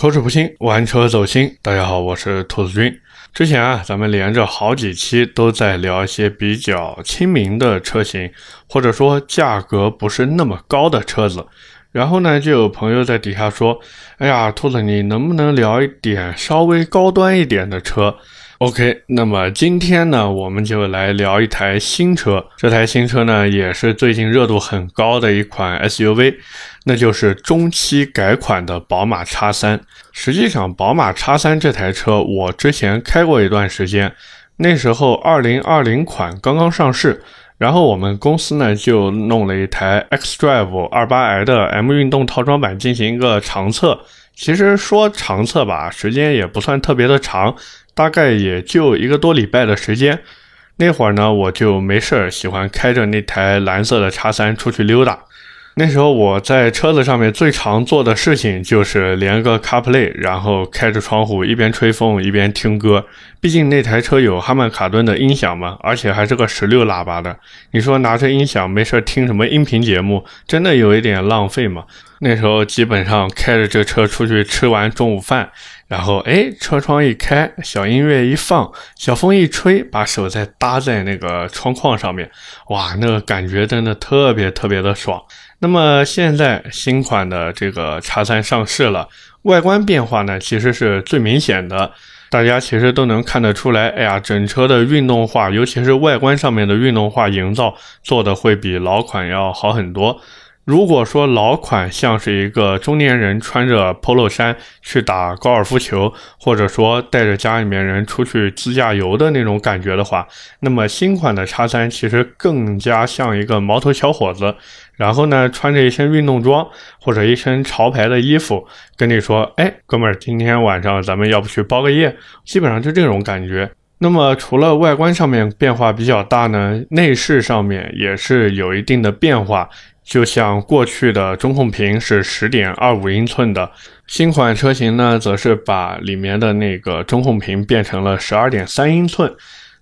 口齿不清，玩车走心。大家好，我是兔子君。之前啊，咱们连着好几期都在聊一些比较亲民的车型，或者说价格不是那么高的车子。然后呢，就有朋友在底下说：“哎呀，兔子，你能不能聊一点稍微高端一点的车？” OK，那么今天呢，我们就来聊一台新车。这台新车呢，也是最近热度很高的一款 SUV，那就是中期改款的宝马 X3。实际上，宝马 X3 这台车我之前开过一段时间，那时候2020款刚刚上市，然后我们公司呢就弄了一台 xDrive 28i 的 M 运动套装版进行一个长测。其实说长测吧，时间也不算特别的长。大概也就一个多礼拜的时间，那会儿呢，我就没事儿，喜欢开着那台蓝色的叉三出去溜达。那时候我在车子上面最常做的事情就是连个 CarPlay，然后开着窗户一边吹风一边听歌。毕竟那台车有哈曼卡顿的音响嘛，而且还是个十六喇叭的。你说拿着音响没事听什么音频节目，真的有一点浪费嘛？那时候基本上开着这车出去吃完中午饭。然后，哎，车窗一开，小音乐一放，小风一吹，把手再搭在那个窗框上面，哇，那个感觉真的特别特别的爽。那么现在新款的这个叉三上市了，外观变化呢，其实是最明显的，大家其实都能看得出来。哎呀，整车的运动化，尤其是外观上面的运动化营造，做的会比老款要好很多。如果说老款像是一个中年人穿着 polo 衫去打高尔夫球，或者说带着家里面人出去自驾游的那种感觉的话，那么新款的叉三其实更加像一个毛头小伙子，然后呢穿着一身运动装或者一身潮牌的衣服，跟你说，哎，哥们儿，今天晚上咱们要不去包个夜？基本上就这种感觉。那么除了外观上面变化比较大呢，内饰上面也是有一定的变化。就像过去的中控屏是十点二五英寸的，新款车型呢，则是把里面的那个中控屏变成了十二点三英寸。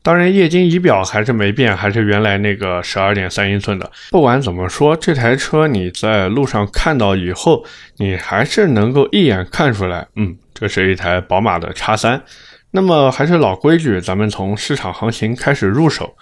当然，液晶仪表还是没变，还是原来那个十二点三英寸的。不管怎么说，这台车你在路上看到以后，你还是能够一眼看出来，嗯，这是一台宝马的叉三。那么还是老规矩，咱们从市场行情开始入手。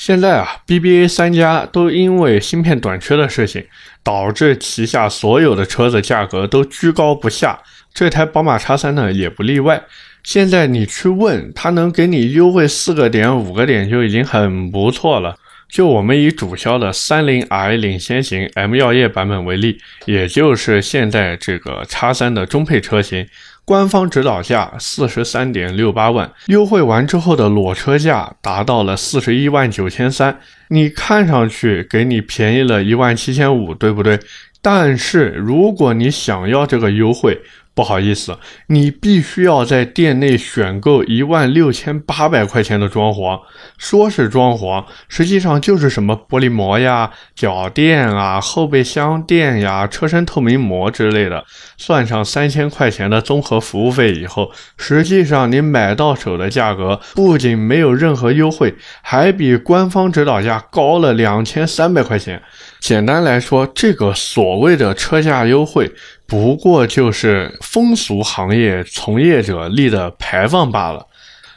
现在啊，BBA 三家都因为芯片短缺的事情，导致旗下所有的车子价格都居高不下。这台宝马叉三呢也不例外。现在你去问他，能给你优惠四个点、五个点就已经很不错了。就我们以主销的三零 i 领先型 M 药业版本为例，也就是现在这个 X3 的中配车型。官方指导价四十三点六八万，优惠完之后的裸车价达到了四十一万九千三。你看上去给你便宜了一万七千五，对不对？但是如果你想要这个优惠，不好意思，你必须要在店内选购一万六千八百块钱的装潢。说是装潢，实际上就是什么玻璃膜呀、脚垫啊、后备箱垫呀、车身透明膜之类的，算上三千块钱的综合服务费以后，实际上你买到手的价格不仅没有任何优惠，还比官方指导价高了两千三百块钱。简单来说，这个所谓的车价优惠。不过就是风俗行业从业者立的牌坊罢了。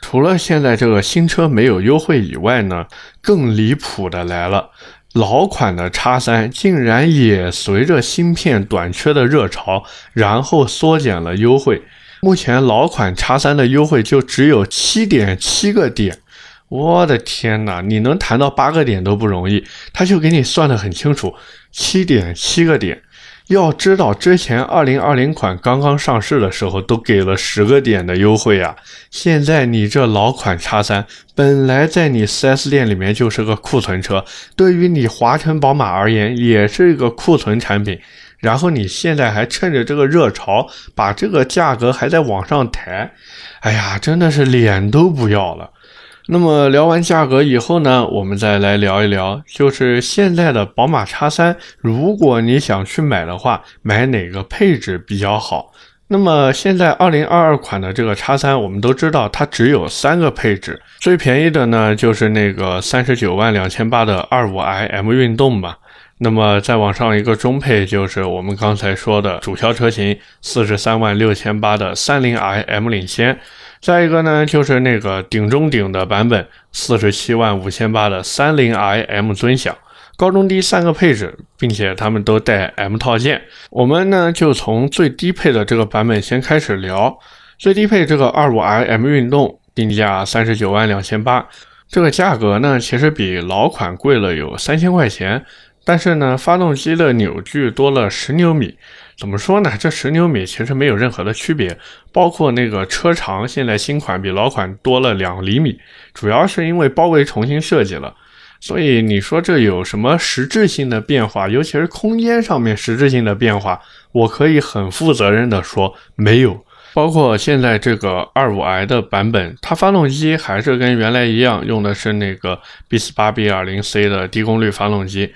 除了现在这个新车没有优惠以外呢，更离谱的来了，老款的叉三竟然也随着芯片短缺的热潮，然后缩减了优惠。目前老款叉三的优惠就只有七点七个点，我的天哪！你能谈到八个点都不容易，他就给你算得很清楚，七点七个点。要知道，之前二零二零款刚刚上市的时候，都给了十个点的优惠啊！现在你这老款叉三，本来在你 4S 店里面就是个库存车，对于你华晨宝马而言，也是一个库存产品。然后你现在还趁着这个热潮，把这个价格还在往上抬，哎呀，真的是脸都不要了。那么聊完价格以后呢，我们再来聊一聊，就是现在的宝马叉三如果你想去买的话，买哪个配置比较好？那么现在2022款的这个叉三我们都知道它只有三个配置，最便宜的呢就是那个三十九万两千八的二五 i M 运动吧。那么再往上一个中配就是我们刚才说的主销车型，四十三万六千八的三菱 i M 领先。再一个呢，就是那个顶中顶的版本，四十七万五千八的三菱 i M 尊享。高中低三个配置，并且它们都带 M 套件。我们呢就从最低配的这个版本先开始聊。最低配这个二五 i M 运动定价三十九万两千八，这个价格呢其实比老款贵了有三千块钱。但是呢，发动机的扭矩多了十牛米，怎么说呢？这十牛米其实没有任何的区别，包括那个车长，现在新款比老款多了两厘米，主要是因为包围重新设计了。所以你说这有什么实质性的变化？尤其是空间上面实质性的变化，我可以很负责任的说没有。包括现在这个二五 i 的版本，它发动机还是跟原来一样，用的是那个 B 四八 B 二零 C 的低功率发动机。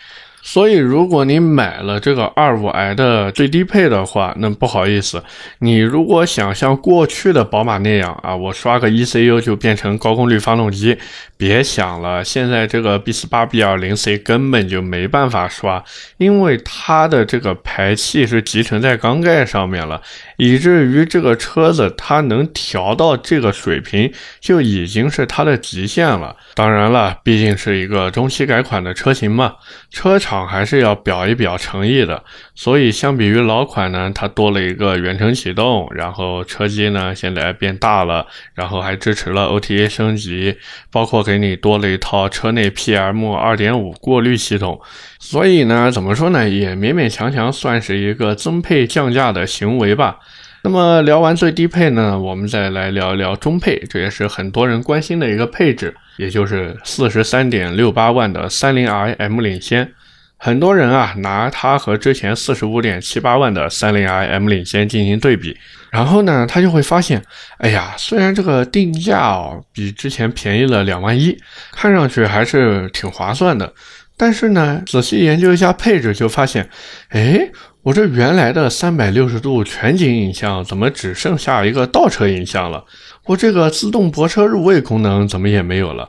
所以，如果你买了这个二五 i 的最低配的话，那不好意思，你如果想像过去的宝马那样啊，我刷个 ECU 就变成高功率发动机，别想了。现在这个 B 四八 B 二零 C 根本就没办法刷，因为它的这个排气是集成在缸盖上面了，以至于这个车子它能调到这个水平，就已经是它的极限了。当然了，毕竟是一个中期改款的车型嘛，车厂。还是要表一表诚意的，所以相比于老款呢，它多了一个远程启动，然后车机呢现在变大了，然后还支持了 OTA 升级，包括给你多了一套车内 PM 2.5过滤系统，所以呢，怎么说呢，也勉勉强强算是一个增配降价的行为吧。那么聊完最低配呢，我们再来聊一聊中配，这也是很多人关心的一个配置，也就是四十三点六八万的三菱 i M 领先。很多人啊，拿它和之前四十五点七八万的三菱 i M 领先进行对比，然后呢，他就会发现，哎呀，虽然这个定价哦比之前便宜了两万一，看上去还是挺划算的，但是呢，仔细研究一下配置，就发现，哎，我这原来的三百六十度全景影像怎么只剩下一个倒车影像了？我这个自动泊车入位功能怎么也没有了？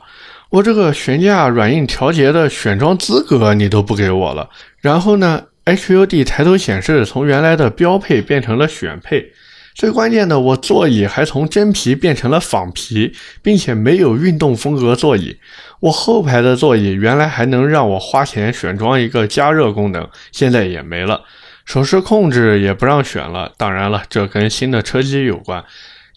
我这个悬架软硬调节的选装资格你都不给我了，然后呢，HUD 抬头显示从原来的标配变成了选配，最关键的我座椅还从真皮变成了仿皮，并且没有运动风格座椅。我后排的座椅原来还能让我花钱选装一个加热功能，现在也没了，手势控制也不让选了。当然了，这跟新的车机有关。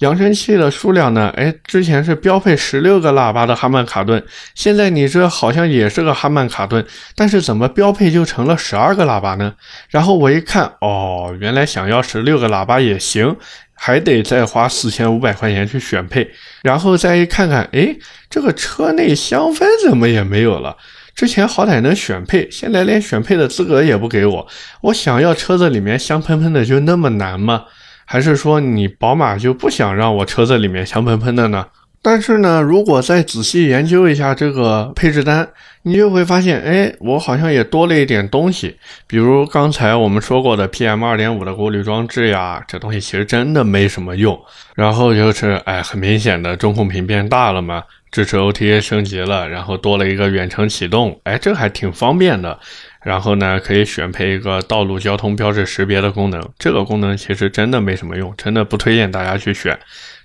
扬声器的数量呢？哎，之前是标配十六个喇叭的哈曼卡顿，现在你这好像也是个哈曼卡顿，但是怎么标配就成了十二个喇叭呢？然后我一看，哦，原来想要十六个喇叭也行，还得再花四千五百块钱去选配。然后再一看看，哎，这个车内香氛怎么也没有了？之前好歹能选配，现在连选配的资格也不给我。我想要车子里面香喷喷的，就那么难吗？还是说你宝马就不想让我车子里面香喷喷的呢？但是呢，如果再仔细研究一下这个配置单，你就会发现，哎，我好像也多了一点东西，比如刚才我们说过的 PM 二点五的过滤装置呀，这东西其实真的没什么用。然后就是，哎，很明显的中控屏变大了嘛，支持 OTA 升级了，然后多了一个远程启动，哎，这还挺方便的。然后呢，可以选配一个道路交通标志识别的功能，这个功能其实真的没什么用，真的不推荐大家去选。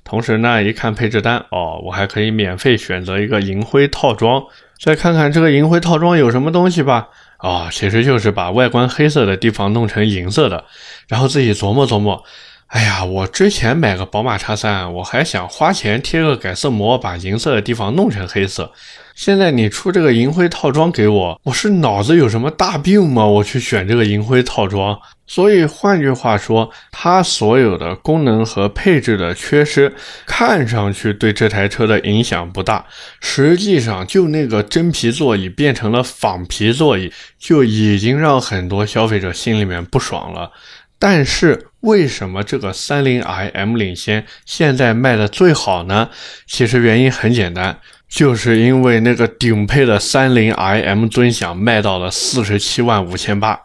同时呢，一看配置单，哦，我还可以免费选择一个银灰套装，再看看这个银灰套装有什么东西吧。啊，其实就是把外观黑色的地方弄成银色的，然后自己琢磨琢磨。哎呀，我之前买个宝马叉三，我还想花钱贴个改色膜，把银色的地方弄成黑色。现在你出这个银灰套装给我，我是脑子有什么大病吗？我去选这个银灰套装。所以换句话说，它所有的功能和配置的缺失，看上去对这台车的影响不大，实际上就那个真皮座椅变成了仿皮座椅，就已经让很多消费者心里面不爽了。但是为什么这个三菱 i M 领先现在卖的最好呢？其实原因很简单，就是因为那个顶配的三菱 i M 尊享卖到了四十七万五千八。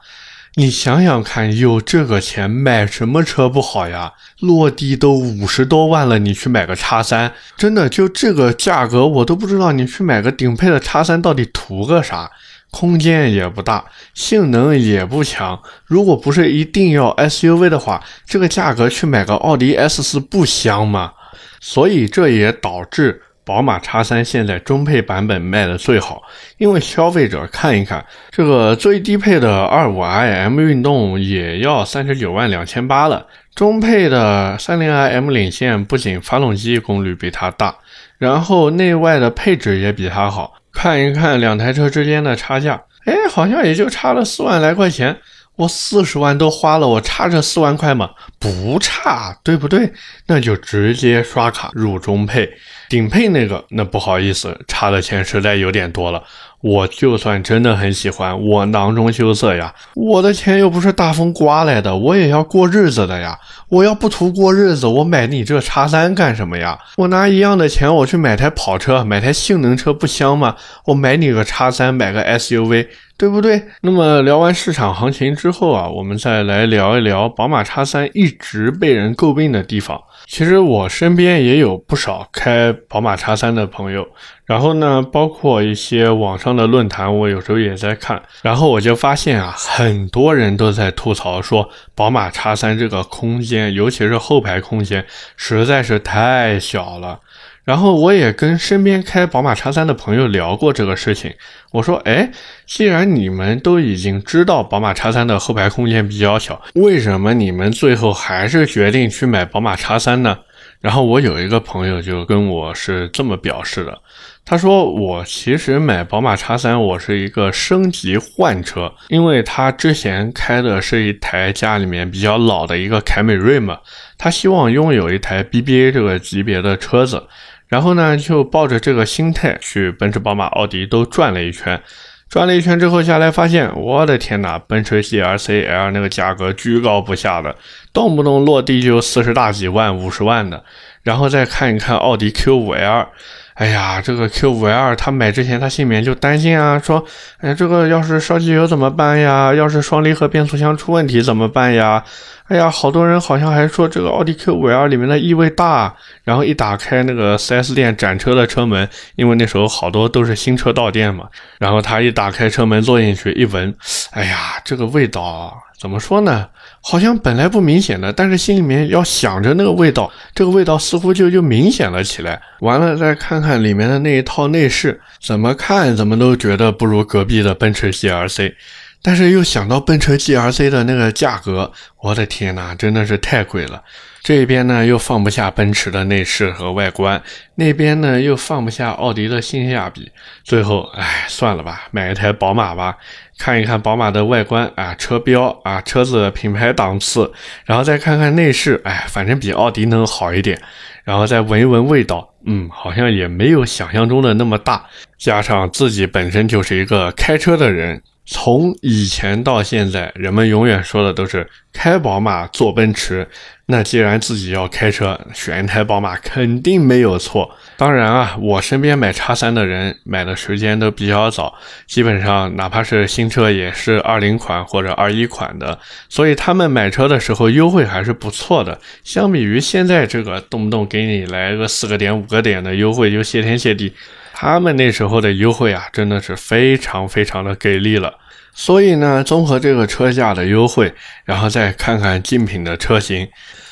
你想想看，有这个钱买什么车不好呀？落地都五十多万了，你去买个叉三，真的就这个价格，我都不知道你去买个顶配的叉三到底图个啥。空间也不大，性能也不强。如果不是一定要 SUV 的话，这个价格去买个奥迪 S4 不香吗？所以这也导致。宝马 X3 现在中配版本卖的最好，因为消费者看一看，这个最低配的 25i M 运动也要三十九万两千八了，中配的 30i M 领先，不仅发动机功率比它大，然后内外的配置也比它好。看一看两台车之间的差价，哎，好像也就差了四万来块钱。我四十万都花了，我差这四万块吗？不差，对不对？那就直接刷卡入中配。顶配那个，那不好意思，差的钱实在有点多了。我就算真的很喜欢，我囊中羞涩呀。我的钱又不是大风刮来的，我也要过日子的呀。我要不图过日子，我买你这叉三干什么呀？我拿一样的钱，我去买台跑车，买台性能车不香吗？我买你个叉三，买个 SUV。对不对？那么聊完市场行情之后啊，我们再来聊一聊宝马叉三一直被人诟病的地方。其实我身边也有不少开宝马叉三的朋友，然后呢，包括一些网上的论坛，我有时候也在看，然后我就发现啊，很多人都在吐槽说，宝马叉三这个空间，尤其是后排空间，实在是太小了。然后我也跟身边开宝马叉三的朋友聊过这个事情。我说：“哎，既然你们都已经知道宝马叉三的后排空间比较小，为什么你们最后还是决定去买宝马叉三呢？”然后我有一个朋友就跟我是这么表示的，他说：“我其实买宝马叉三，我是一个升级换车，因为他之前开的是一台家里面比较老的一个凯美瑞嘛，他希望拥有一台 BBA 这个级别的车子。”然后呢，就抱着这个心态去奔驰、宝马、奥迪都转了一圈，转了一圈之后下来，发现我的天哪，奔驰 GLC L 那个价格居高不下的，动不动落地就四十大几万、五十万的。然后再看一看奥迪 Q5L，哎呀，这个 Q5L 他买之前他心里面就担心啊，说，哎，这个要是烧机油怎么办呀？要是双离合变速箱出问题怎么办呀？哎呀，好多人好像还说这个奥迪 Q5L 里面的异味大，然后一打开那个 4S 店展车的车门，因为那时候好多都是新车到店嘛，然后他一打开车门坐进去一闻，哎呀，这个味道怎么说呢？好像本来不明显的，但是心里面要想着那个味道，这个味道似乎就就明显了起来。完了再看看里面的那一套内饰，怎么看怎么都觉得不如隔壁的奔驰 GRC，。但是又想到奔驰 GRC 的那个价格，我的天哪，真的是太贵了。这边呢又放不下奔驰的内饰和外观，那边呢又放不下奥迪的性价比。最后，哎，算了吧，买一台宝马吧，看一看宝马的外观啊，车标啊，车子品牌档次，然后再看看内饰，哎，反正比奥迪能好一点。然后再闻一闻味道，嗯，好像也没有想象中的那么大。加上自己本身就是一个开车的人。从以前到现在，人们永远说的都是开宝马坐奔驰。那既然自己要开车，选一台宝马肯定没有错。当然啊，我身边买叉三的人买的时间都比较早，基本上哪怕是新车也是二零款或者二一款的，所以他们买车的时候优惠还是不错的。相比于现在这个动不动给你来个四个点五个点的优惠就谢天谢地。他们那时候的优惠啊，真的是非常非常的给力了。所以呢，综合这个车价的优惠，然后再看看竞品的车型，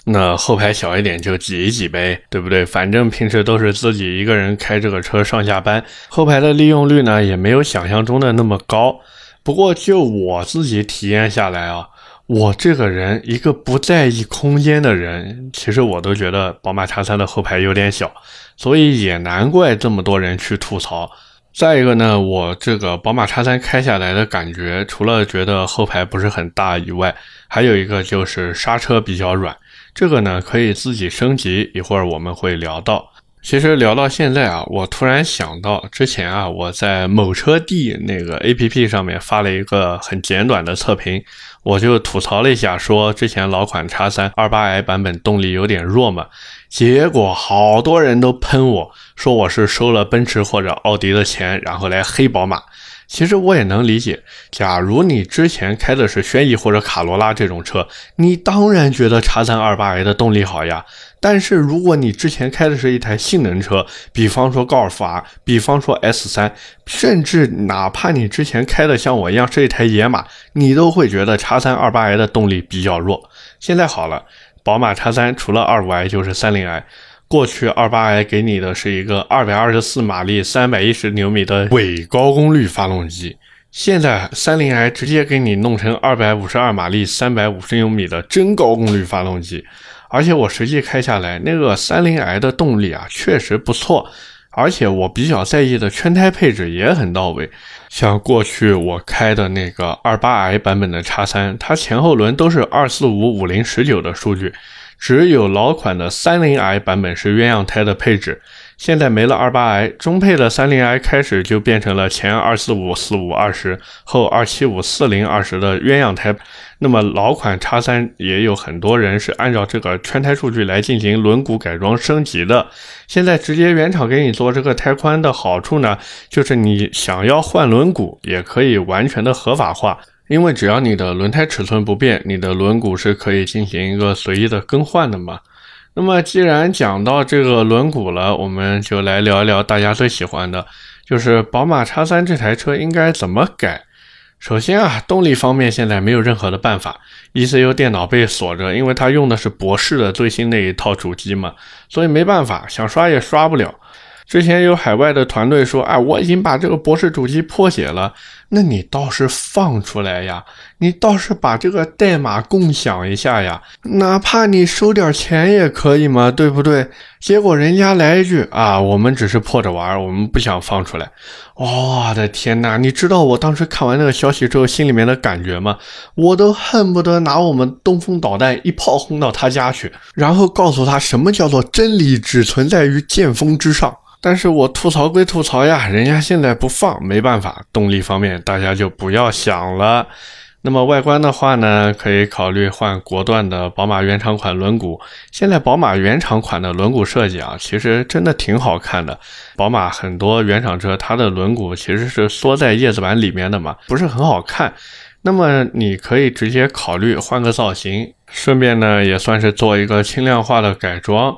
那后排小一点就挤一挤呗，对不对？反正平时都是自己一个人开这个车上下班，后排的利用率呢也没有想象中的那么高。不过就我自己体验下来啊。我这个人一个不在意空间的人，其实我都觉得宝马叉三的后排有点小，所以也难怪这么多人去吐槽。再一个呢，我这个宝马叉三开下来的感觉，除了觉得后排不是很大以外，还有一个就是刹车比较软，这个呢可以自己升级，一会儿我们会聊到。其实聊到现在啊，我突然想到之前啊，我在某车帝那个 A P P 上面发了一个很简短的测评，我就吐槽了一下，说之前老款叉三二八 i 版本动力有点弱嘛，结果好多人都喷我说我是收了奔驰或者奥迪的钱，然后来黑宝马。其实我也能理解，假如你之前开的是轩逸或者卡罗拉这种车，你当然觉得叉三二八 i 的动力好呀。但是如果你之前开的是一台性能车，比方说高尔夫 R，比方说 S 三，甚至哪怕你之前开的像我一样是一台野马，你都会觉得叉三二八 i 的动力比较弱。现在好了，宝马叉三除了二五 i 就是三零 i。过去二八 i 给你的是一个二百二十四马力、三百一十牛米的伪高功率发动机，现在三零 i 直接给你弄成二百五十二马力、三百五十牛米的真高功率发动机，而且我实际开下来，那个三零 i 的动力啊确实不错，而且我比较在意的圈胎配置也很到位，像过去我开的那个二八 i 版本的叉三，它前后轮都是二四五五零十九的数据。只有老款的三零 i 版本是鸳鸯胎的配置，现在没了二八 i，中配的三零 i 开始就变成了前二四五四五二十，后二七五四零二十的鸳鸯胎。那么老款叉三也有很多人是按照这个圈胎数据来进行轮毂改装升级的。现在直接原厂给你做这个胎宽的好处呢，就是你想要换轮毂也可以完全的合法化。因为只要你的轮胎尺寸不变，你的轮毂是可以进行一个随意的更换的嘛。那么既然讲到这个轮毂了，我们就来聊一聊大家最喜欢的，就是宝马叉三这台车应该怎么改。首先啊，动力方面现在没有任何的办法，ECU 电脑被锁着，因为它用的是博世的最新那一套主机嘛，所以没办法，想刷也刷不了。之前有海外的团队说，哎，我已经把这个博士主机破解了，那你倒是放出来呀，你倒是把这个代码共享一下呀，哪怕你收点钱也可以嘛，对不对？结果人家来一句啊，我们只是破着玩，我们不想放出来。我的天哪，你知道我当时看完那个消息之后心里面的感觉吗？我都恨不得拿我们东风导弹一炮轰到他家去，然后告诉他什么叫做真理只存在于剑锋之上。但是我吐槽归吐槽呀，人家现在不放，没办法。动力方面大家就不要想了。那么外观的话呢，可以考虑换国段的宝马原厂款轮毂。现在宝马原厂款的轮毂设计啊，其实真的挺好看的。宝马很多原厂车它的轮毂其实是缩在叶子板里面的嘛，不是很好看。那么你可以直接考虑换个造型，顺便呢也算是做一个轻量化的改装。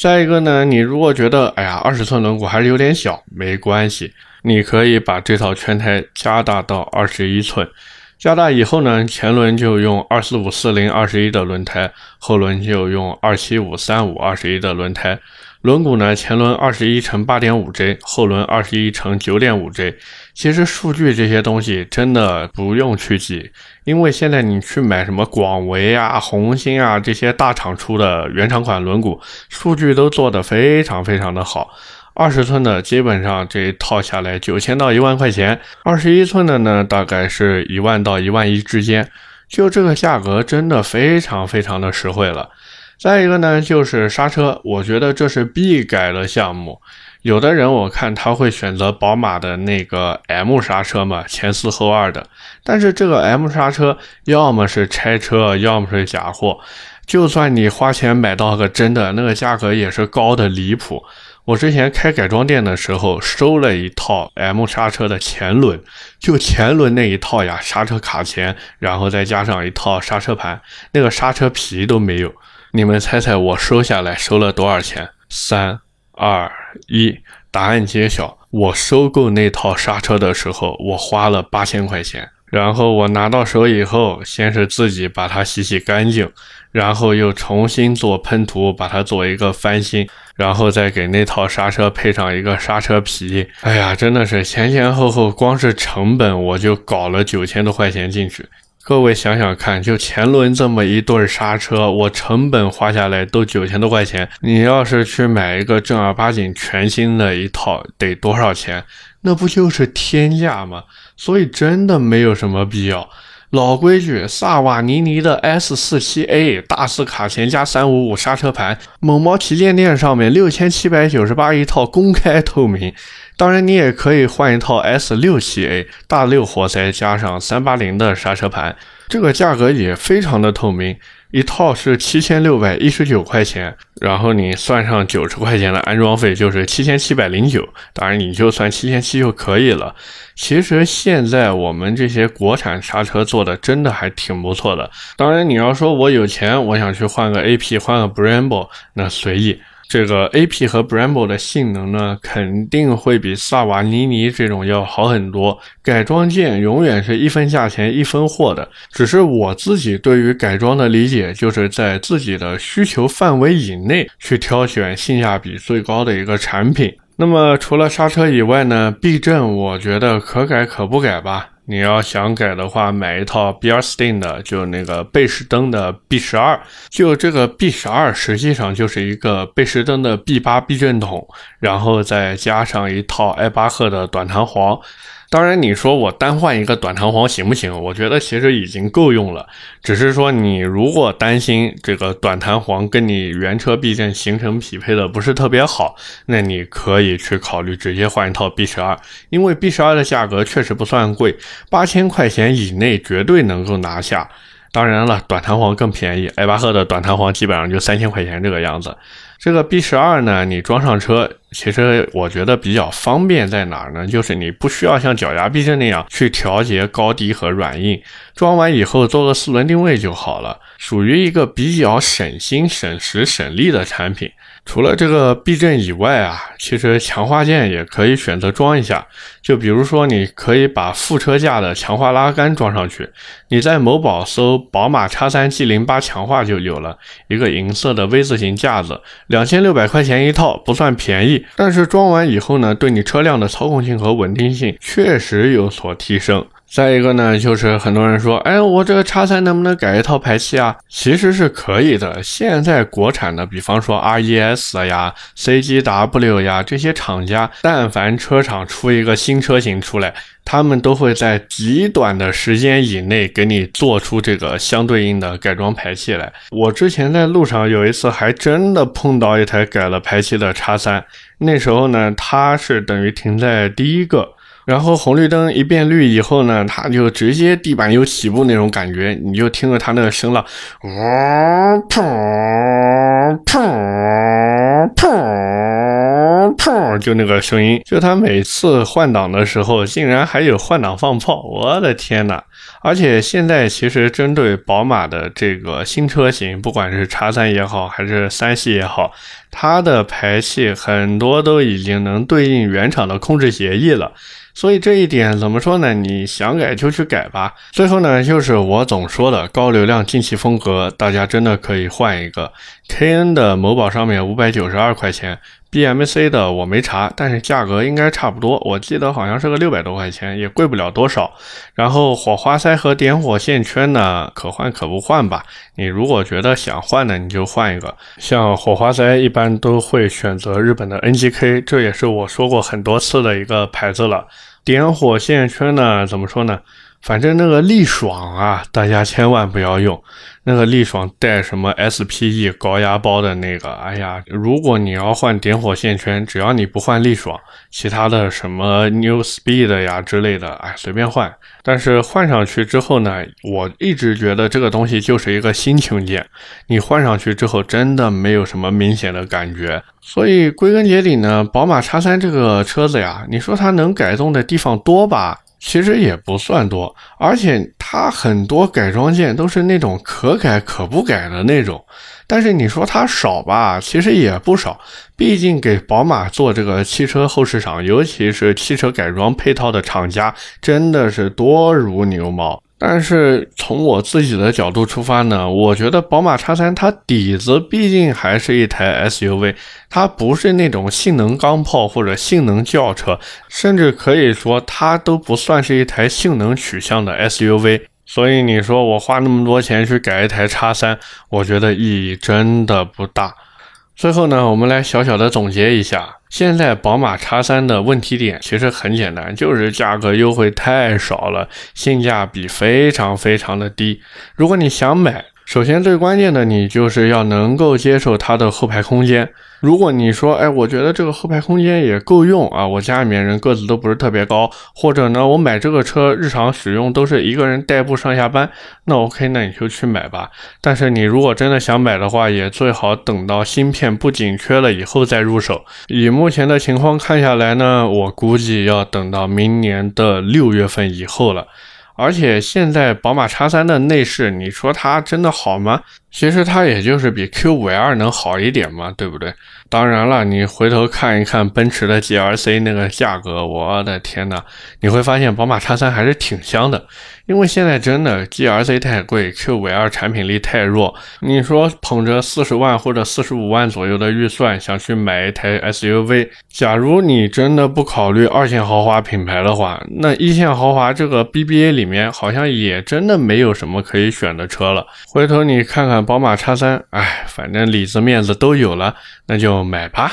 再一个呢，你如果觉得哎呀，二十寸轮毂还是有点小，没关系，你可以把这套圈胎加大到二十一寸。加大以后呢，前轮就用二四五四零二十一的轮胎，后轮就用二七五三五二十一的轮胎。轮毂呢，前轮二十一乘八点五 J，后轮二十一乘九点五 J。其实数据这些东西真的不用去记，因为现在你去买什么广维啊、红星啊这些大厂出的原厂款轮毂，数据都做得非常非常的好。二十寸的基本上这一套下来九千到一万块钱，二十一寸的呢大概是一万到一万一之间，就这个价格真的非常非常的实惠了。再一个呢，就是刹车，我觉得这是必改的项目。有的人我看他会选择宝马的那个 M 刹车嘛，前四后二的。但是这个 M 刹车要么是拆车，要么是假货。就算你花钱买到个真的，那个价格也是高的离谱。我之前开改装店的时候收了一套 M 刹车的前轮，就前轮那一套呀，刹车卡钳，然后再加上一套刹车盘，那个刹车皮都没有。你们猜猜我收下来收了多少钱？三二一，答案揭晓！我收购那套刹车的时候，我花了八千块钱。然后我拿到手以后，先是自己把它洗洗干净，然后又重新做喷涂，把它做一个翻新，然后再给那套刹车配上一个刹车皮。哎呀，真的是前前后后，光是成本我就搞了九千多块钱进去。各位想想看，就前轮这么一对刹车，我成本花下来都九千多块钱。你要是去买一个正儿八经全新的一套，得多少钱？那不就是天价吗？所以真的没有什么必要。老规矩，萨瓦尼尼的 S 四七 A 大四卡钳加三五五刹车盘，某猫旗舰店上面六千七百九十八一套，公开透明。当然，你也可以换一套 S 六七 A 大六活塞加上三八零的刹车盘，这个价格也非常的透明。一套是七千六百一十九块钱，然后你算上九十块钱的安装费，就是七千七百零九。当然，你就算七千七就可以了。其实现在我们这些国产刹车做的真的还挺不错的。当然，你要说我有钱，我想去换个 AP，换个 Brembo，那随意。这个 A.P 和 Brembo 的性能呢，肯定会比萨瓦尼尼这种要好很多。改装件永远是一分价钱一分货的，只是我自己对于改装的理解，就是在自己的需求范围以内去挑选性价比最高的一个产品。那么除了刹车以外呢，避震我觉得可改可不改吧。你要想改的话，买一套 b e r s t e i n 的，就那个贝士登的 B 十二，就这个 B 十二实际上就是一个贝士登的 B 八避震筒，然后再加上一套艾巴赫的短弹簧。当然，你说我单换一个短弹簧行不行？我觉得其实已经够用了。只是说你如果担心这个短弹簧跟你原车避震行程匹配的不是特别好，那你可以去考虑直接换一套 B 十二，因为 B 十二的价格确实不算贵，八千块钱以内绝对能够拿下。当然了，短弹簧更便宜，艾巴赫的短弹簧基本上就三千块钱这个样子。这个 B 十二呢，你装上车，其实我觉得比较方便在哪儿呢？就是你不需要像脚牙避震那样去调节高低和软硬，装完以后做个四轮定位就好了，属于一个比较省心、省时、省力的产品。除了这个避震以外啊，其实强化件也可以选择装一下。就比如说，你可以把副车架的强化拉杆装上去。你在某宝搜宝马 X3 G 零八强化就有了一个银色的 V 字形架子，两千六百块钱一套，不算便宜。但是装完以后呢，对你车辆的操控性和稳定性确实有所提升。再一个呢，就是很多人说，哎，我这个叉三能不能改一套排气啊？其实是可以的。现在国产的，比方说 R E S 呀、C G W 呀这些厂家，但凡车厂出一个新车型出来，他们都会在极短的时间以内给你做出这个相对应的改装排气来。我之前在路上有一次还真的碰到一台改了排气的叉三，那时候呢，它是等于停在第一个。然后红绿灯一变绿以后呢，它就直接地板有起步那种感觉，你就听着它那个声浪，砰砰砰砰，就那个声音，就它每次换挡的时候，竟然还有换挡放炮，我的天呐！而且现在其实针对宝马的这个新车型，不管是叉三也好，还是三系也好，它的排气很多都已经能对应原厂的控制协议了。所以这一点怎么说呢？你想改就去改吧。最后呢，就是我总说的高流量近期风格，大家真的可以换一个。K N 的某宝上面五百九十二块钱，B M C 的我没查，但是价格应该差不多。我记得好像是个六百多块钱，也贵不了多少。然后火花塞和点火线圈呢，可换可不换吧。你如果觉得想换的，你就换一个。像火花塞一般都会选择日本的 N G K，这也是我说过很多次的一个牌子了。点火线圈呢？怎么说呢？反正那个力爽啊，大家千万不要用。那个力爽带什么 SPE 高压包的那个，哎呀，如果你要换点火线圈，只要你不换力爽，其他的什么 New Speed 呀之类的，哎，随便换。但是换上去之后呢，我一直觉得这个东西就是一个新轻件，你换上去之后真的没有什么明显的感觉。所以归根结底呢，宝马叉三这个车子呀，你说它能改动的地方多吧？其实也不算多，而且它很多改装件都是那种可改可不改的那种。但是你说它少吧，其实也不少。毕竟给宝马做这个汽车后市场，尤其是汽车改装配套的厂家，真的是多如牛毛。但是从我自己的角度出发呢，我觉得宝马叉三它底子毕竟还是一台 SUV，它不是那种性能钢炮或者性能轿车，甚至可以说它都不算是一台性能取向的 SUV。所以你说我花那么多钱去改一台叉三，我觉得意义真的不大。最后呢，我们来小小的总结一下。现在宝马叉三的问题点其实很简单，就是价格优惠太少了，性价比非常非常的低。如果你想买，首先最关键的，你就是要能够接受它的后排空间。如果你说，哎，我觉得这个后排空间也够用啊，我家里面人个子都不是特别高，或者呢，我买这个车日常使用都是一个人代步上下班，那 OK，那你就去买吧。但是你如果真的想买的话，也最好等到芯片不紧缺了以后再入手。以目前的情况看下来呢，我估计要等到明年的六月份以后了。而且现在宝马叉三的内饰，你说它真的好吗？其实它也就是比 Q 五 L 能好一点嘛，对不对？当然了，你回头看一看奔驰的 GLC 那个价格，我的天呐，你会发现宝马叉三还是挺香的。因为现在真的 G R C 太贵，Q 五 L 产品力太弱。你说捧着四十万或者四十五万左右的预算想去买一台 SUV，假如你真的不考虑二线豪华品牌的话，那一线豪华这个 BBA 里面好像也真的没有什么可以选的车了。回头你看看宝马叉三，哎，反正里子面子都有了，那就买吧。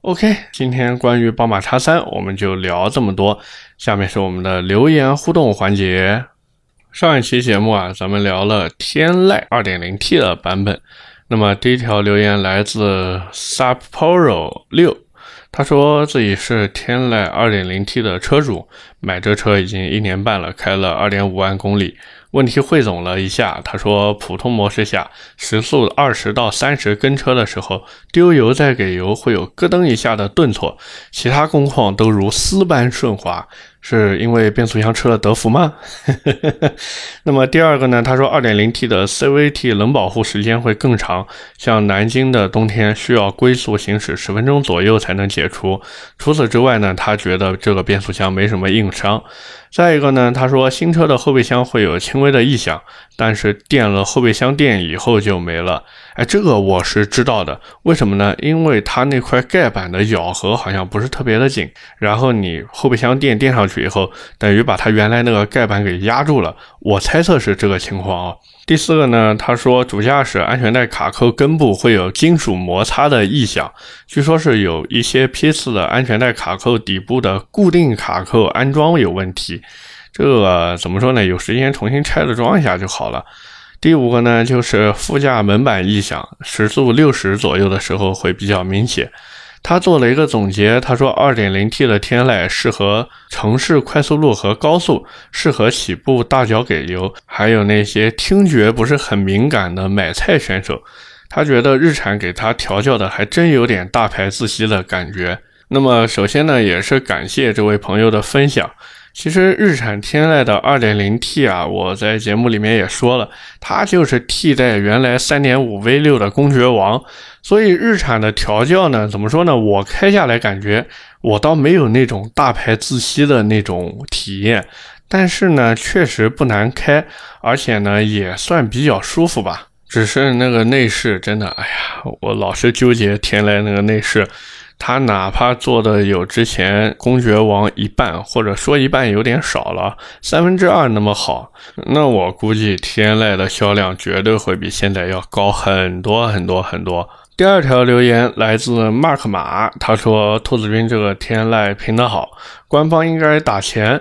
OK，今天关于宝马叉三我们就聊这么多，下面是我们的留言互动环节。上一期节目啊，咱们聊了天籁 2.0T 的版本。那么第一条留言来自 Sapporo 六，他说自己是天籁 2.0T 的车主，买这车已经一年半了，开了2.5万公里。问题汇总了一下，他说普通模式下时速二十到三十跟车的时候，丢油再给油会有咯噔一下的顿挫，其他工况都如丝般顺滑。是因为变速箱吃了德芙吗？那么第二个呢？他说 2.0T 的 CVT 冷保护时间会更长，像南京的冬天需要龟速行驶十分钟左右才能解除。除此之外呢，他觉得这个变速箱没什么硬伤。再一个呢，他说新车的后备箱会有轻微的异响，但是垫了后备箱垫以后就没了。哎，这个我是知道的，为什么呢？因为它那块盖板的咬合好像不是特别的紧，然后你后备箱垫垫上去以后，等于把它原来那个盖板给压住了。我猜测是这个情况啊。第四个呢，他说主驾驶安全带卡扣根部会有金属摩擦的异响，据说是有一些批次的安全带卡扣底部的固定卡扣安装有问题。这个怎么说呢？有时间重新拆了装一下就好了。第五个呢，就是副驾门板异响，时速六十左右的时候会比较明显。他做了一个总结，他说：“2.0T 的天籁适合城市快速路和高速，适合起步大脚给油，还有那些听觉不是很敏感的买菜选手。”他觉得日产给他调教的还真有点大牌自吸的感觉。那么首先呢，也是感谢这位朋友的分享。其实日产天籁的 2.0T 啊，我在节目里面也说了，它就是替代原来3.5 V6 的公爵王。所以日产的调教呢，怎么说呢？我开下来感觉我倒没有那种大牌自吸的那种体验，但是呢，确实不难开，而且呢也算比较舒服吧。只是那个内饰真的，哎呀，我老是纠结天籁那个内饰。他哪怕做的有之前公爵王一半，或者说一半有点少了，三分之二那么好，那我估计天籁的销量绝对会比现在要高很多很多很多。第二条留言来自 Mark 马，他说兔子君这个天籁评的好，官方应该打钱。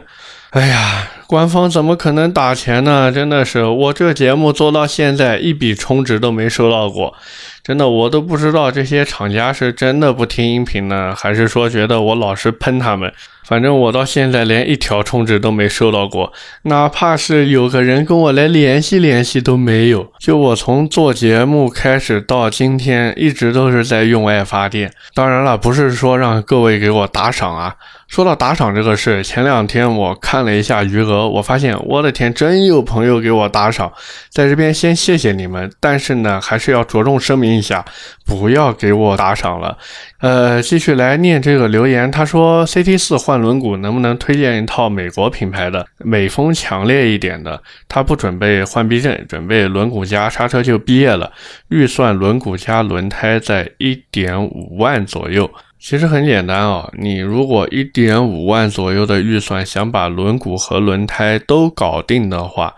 哎呀，官方怎么可能打钱呢？真的是我这节目做到现在一笔充值都没收到过。真的，我都不知道这些厂家是真的不听音频呢，还是说觉得我老是喷他们。反正我到现在连一条充值都没收到过，哪怕是有个人跟我来联系联系都没有。就我从做节目开始到今天，一直都是在用爱发电。当然了，不是说让各位给我打赏啊。说到打赏这个事，前两天我看了一下余额，我发现我的天，真有朋友给我打赏。在这边先谢谢你们，但是呢，还是要着重声明一下，不要给我打赏了。呃，继续来念这个留言，他说 CT 四换轮毂能不能推荐一套美国品牌的美风强烈一点的？他不准备换避震，准备轮毂加刹车就毕业了，预算轮毂加轮胎在一点五万左右。其实很简单哦，你如果一点五万左右的预算想把轮毂和轮胎都搞定的话。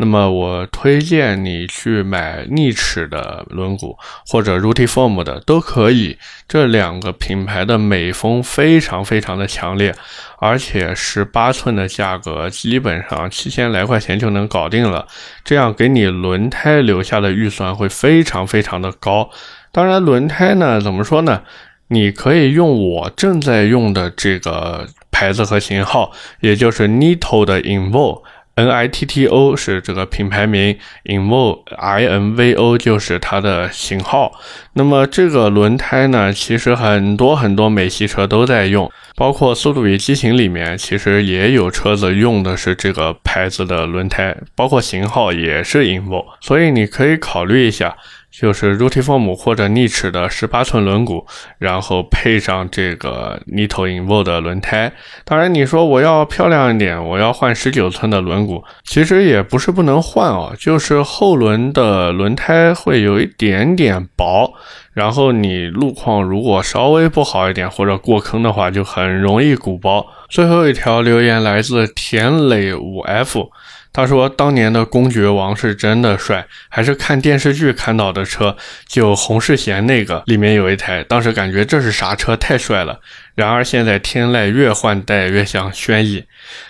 那么我推荐你去买逆齿的轮毂或者 Rutiform 的都可以。这两个品牌的美风非常非常的强烈，而且十八寸的价格基本上七千来块钱就能搞定了。这样给你轮胎留下的预算会非常非常的高。当然，轮胎呢，怎么说呢？你可以用我正在用的这个牌子和型号，也就是 Nitto 的 Invo，N I T T O 是这个品牌名，Invo I N V O 就是它的型号。那么这个轮胎呢，其实很多很多美系车都在用，包括《速度与激情》里面，其实也有车子用的是这个牌子的轮胎，包括型号也是 Invo，所以你可以考虑一下。就是 Rutiform 或者逆齿的十八寸轮毂，然后配上这个 Nitto Invo 的轮胎。当然，你说我要漂亮一点，我要换十九寸的轮毂，其实也不是不能换哦。就是后轮的轮胎会有一点点薄，然后你路况如果稍微不好一点或者过坑的话，就很容易鼓包。最后一条留言来自田磊五 F。他说：“当年的公爵王是真的帅，还是看电视剧看到的车？就洪世贤那个里面有一台，当时感觉这是啥车，太帅了。然而现在天籁越换代越像轩逸。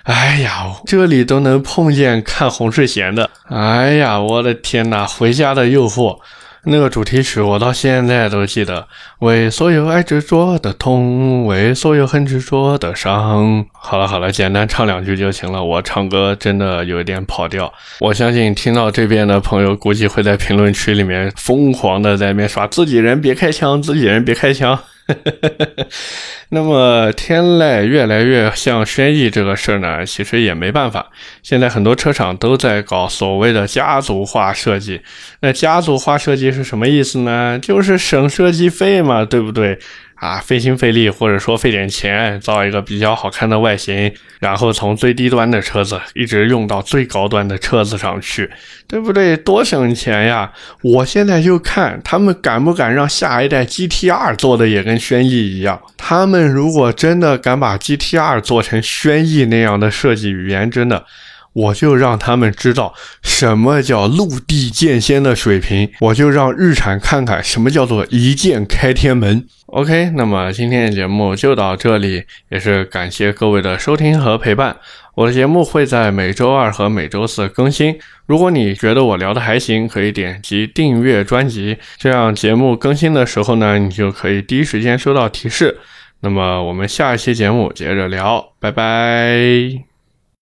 哎呀，这里都能碰见看洪世贤的。哎呀，我的天哪，回家的诱惑。”那个主题曲我到现在都记得，为所有爱执着的痛，为所有恨执着的伤。好了好了，简单唱两句就行了。我唱歌真的有点跑调，我相信听到这边的朋友估计会在评论区里面疯狂的在那边刷自己人别开枪，自己人别开枪。那么天籁越来越像轩逸这个事儿呢，其实也没办法。现在很多车厂都在搞所谓的家族化设计。那家族化设计是什么意思呢？就是省设计费嘛，对不对？啊，费心费力，或者说费点钱，造一个比较好看的外形，然后从最低端的车子一直用到最高端的车子上去，对不对？多省钱呀！我现在就看他们敢不敢让下一代 GTR 做的也跟轩逸一样。他们如果真的敢把 GTR 做成轩逸那样的设计语言，真的。我就让他们知道什么叫陆地剑仙的水平，我就让日产看看什么叫做一剑开天门。OK，那么今天的节目就到这里，也是感谢各位的收听和陪伴。我的节目会在每周二和每周四更新。如果你觉得我聊的还行，可以点击订阅专辑，这样节目更新的时候呢，你就可以第一时间收到提示。那么我们下一期节目接着聊，拜拜。